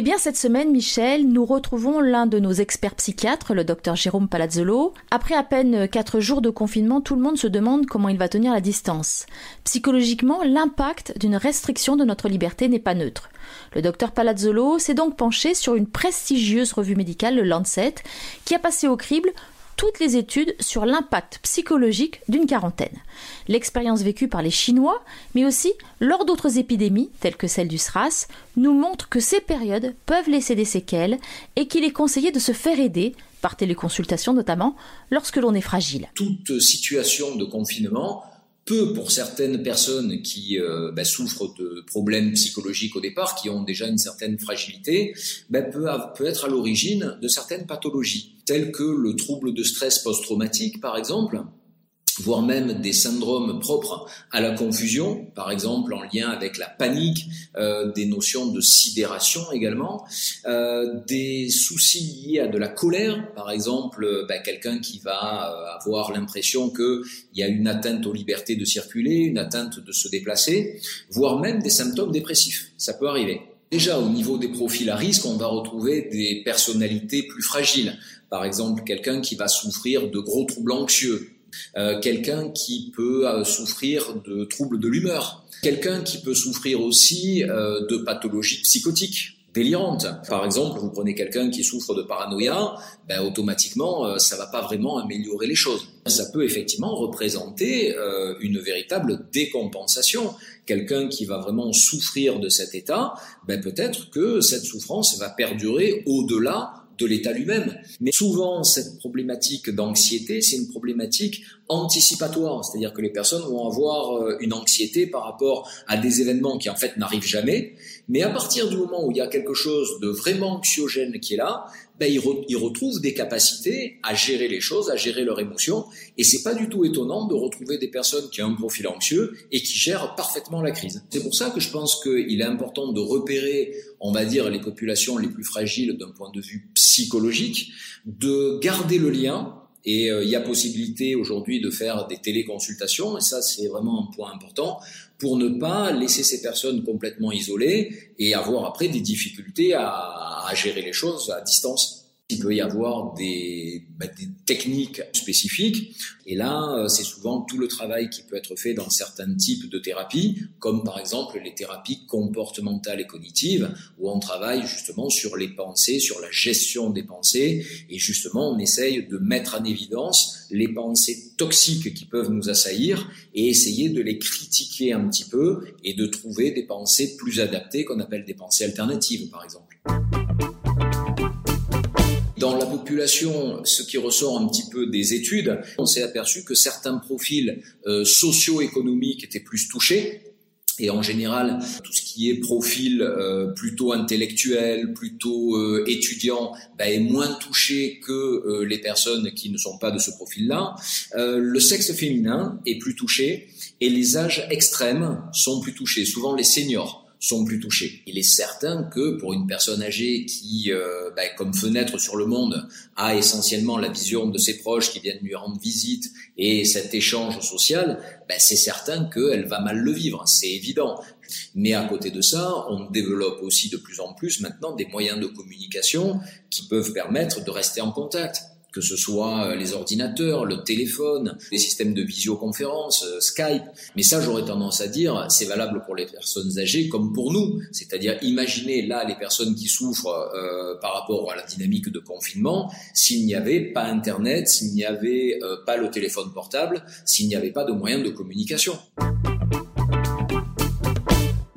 Eh bien, cette semaine, Michel, nous retrouvons l'un de nos experts psychiatres, le docteur Jérôme Palazzolo. Après à peine quatre jours de confinement, tout le monde se demande comment il va tenir la distance. Psychologiquement, l'impact d'une restriction de notre liberté n'est pas neutre. Le docteur Palazzolo s'est donc penché sur une prestigieuse revue médicale, le Lancet, qui a passé au crible toutes les études sur l'impact psychologique d'une quarantaine. L'expérience vécue par les Chinois, mais aussi lors d'autres épidémies, telles que celle du SRAS, nous montre que ces périodes peuvent laisser des séquelles et qu'il est conseillé de se faire aider, par téléconsultation notamment, lorsque l'on est fragile. Toute situation de confinement peut, pour certaines personnes qui euh, bah, souffrent de problèmes psychologiques au départ, qui ont déjà une certaine fragilité, bah, peut être à l'origine de certaines pathologies, telles que le trouble de stress post-traumatique, par exemple, voire même des syndromes propres à la confusion, par exemple en lien avec la panique, euh, des notions de sidération également, euh, des soucis liés à de la colère, par exemple bah, quelqu'un qui va euh, avoir l'impression qu'il y a une atteinte aux libertés de circuler, une atteinte de se déplacer, voire même des symptômes dépressifs. Ça peut arriver. Déjà, au niveau des profils à risque, on va retrouver des personnalités plus fragiles. Par exemple, quelqu'un qui va souffrir de gros troubles anxieux, euh, quelqu'un qui peut euh, souffrir de troubles de l'humeur, quelqu'un qui peut souffrir aussi euh, de pathologies psychotiques délirantes. Par exemple, vous prenez quelqu'un qui souffre de paranoïa, ben, automatiquement, ça va pas vraiment améliorer les choses. Ça peut effectivement représenter une véritable décompensation. Quelqu'un qui va vraiment souffrir de cet état, ben, peut-être que cette souffrance va perdurer au-delà de l'État lui-même. Mais souvent, cette problématique d'anxiété, c'est une problématique anticipatoire, c'est-à-dire que les personnes vont avoir euh, une anxiété par rapport à des événements qui en fait n'arrivent jamais, mais à partir du moment où il y a quelque chose de vraiment anxiogène qui est là, ben, ils, retrouvent des capacités à gérer les choses, à gérer leurs émotions, et c'est pas du tout étonnant de retrouver des personnes qui ont un profil anxieux et qui gèrent parfaitement la crise. C'est pour ça que je pense qu'il est important de repérer, on va dire, les populations les plus fragiles d'un point de vue psychologique, de garder le lien et euh, il y a possibilité aujourd'hui de faire des téléconsultations, et ça c'est vraiment un point important, pour ne pas laisser ces personnes complètement isolées et avoir après des difficultés à, à gérer les choses à distance. Il peut y avoir des, bah, des techniques spécifiques. Et là, euh, c'est souvent tout le travail qui peut être fait dans certains types de thérapies, comme par exemple les thérapies comportementales et cognitives, où on travaille justement sur les pensées, sur la gestion des pensées. Et justement, on essaye de mettre en évidence les pensées toxiques qui peuvent nous assaillir et essayer de les critiquer un petit peu et de trouver des pensées plus adaptées qu'on appelle des pensées alternatives, par exemple. Dans la population, ce qui ressort un petit peu des études, on s'est aperçu que certains profils euh, socio-économiques étaient plus touchés. Et en général, tout ce qui est profil euh, plutôt intellectuel, plutôt euh, étudiant, bah, est moins touché que les personnes qui ne sont pas de ce profil-là. le sexe féminin est plus touché et les âges extrêmes sont plus touchés, souvent les seniors sont plus touchés. Il est certain que pour une personne âgée qui, euh, bah, comme fenêtre sur le monde, a essentiellement la vision de ses proches qui viennent lui rendre visite et cet échange social, bah, c'est certain qu'elle va mal le vivre, c'est évident. Mais à côté de ça, on développe aussi de plus en plus maintenant des moyens de communication qui peuvent permettre de rester en contact que ce soit euh, les ordinateurs, le téléphone, les systèmes de visioconférence, euh, Skype. Mais ça, j'aurais tendance à dire, c'est valable pour les personnes âgées comme pour nous. C'est-à-dire, imaginez là les personnes qui souffrent euh, par rapport à la dynamique de confinement, s'il n'y avait pas Internet, s'il n'y avait pas le téléphone portable, s'il n'y avait pas de moyens de communication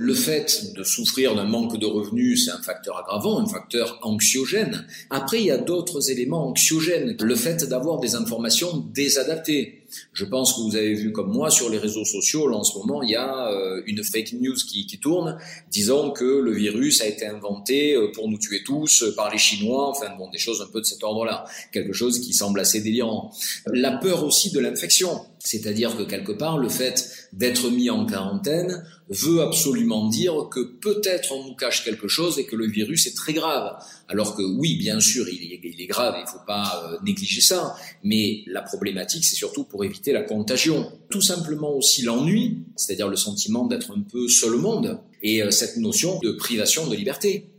le fait de souffrir d'un manque de revenus, c'est un facteur aggravant, un facteur anxiogène. Après, il y a d'autres éléments anxiogènes. Le fait d'avoir des informations désadaptées. Je pense que vous avez vu comme moi sur les réseaux sociaux, là, en ce moment, il y a euh, une fake news qui, qui, tourne, disant que le virus a été inventé euh, pour nous tuer tous euh, par les Chinois, enfin bon, des choses un peu de cet ordre-là, quelque chose qui semble assez délirant. La peur aussi de l'infection, c'est-à-dire que quelque part, le fait d'être mis en quarantaine veut absolument dire que peut-être on nous cache quelque chose et que le virus est très grave. Alors que oui, bien sûr, il est, il est grave, il ne faut pas négliger ça, mais la problématique, c'est surtout pour éviter la contagion. Tout simplement aussi l'ennui, c'est-à-dire le sentiment d'être un peu seul au monde, et euh, cette notion de privation de liberté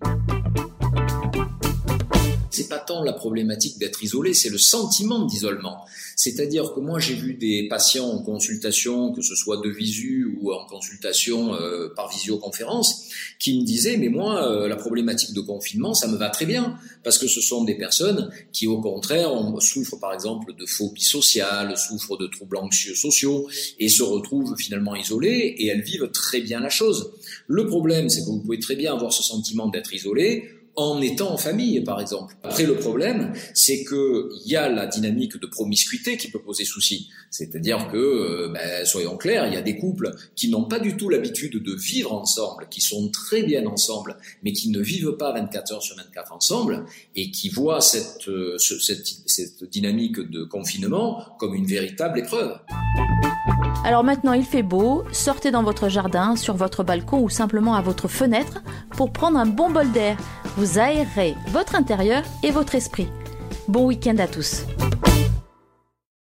tant la problématique d'être isolé, c'est le sentiment d'isolement. C'est-à-dire que moi j'ai vu des patients en consultation, que ce soit de visu ou en consultation euh, par visioconférence, qui me disaient mais moi euh, la problématique de confinement ça me va très bien parce que ce sont des personnes qui au contraire souffrent par exemple de phobie sociale, souffrent de troubles anxieux sociaux et se retrouvent finalement isolées et elles vivent très bien la chose. Le problème c'est que vous pouvez très bien avoir ce sentiment d'être isolé en étant en famille, par exemple. Après, le problème, c'est que il y a la dynamique de promiscuité qui peut poser souci. C'est-à-dire que, euh, ben, soyons clairs, il y a des couples qui n'ont pas du tout l'habitude de vivre ensemble, qui sont très bien ensemble, mais qui ne vivent pas 24 heures sur 24 ensemble et qui voient cette, euh, cette, cette dynamique de confinement comme une véritable épreuve. Alors maintenant il fait beau, sortez dans votre jardin, sur votre balcon ou simplement à votre fenêtre pour prendre un bon bol d'air. Vous aérez votre intérieur et votre esprit. Bon week-end à tous.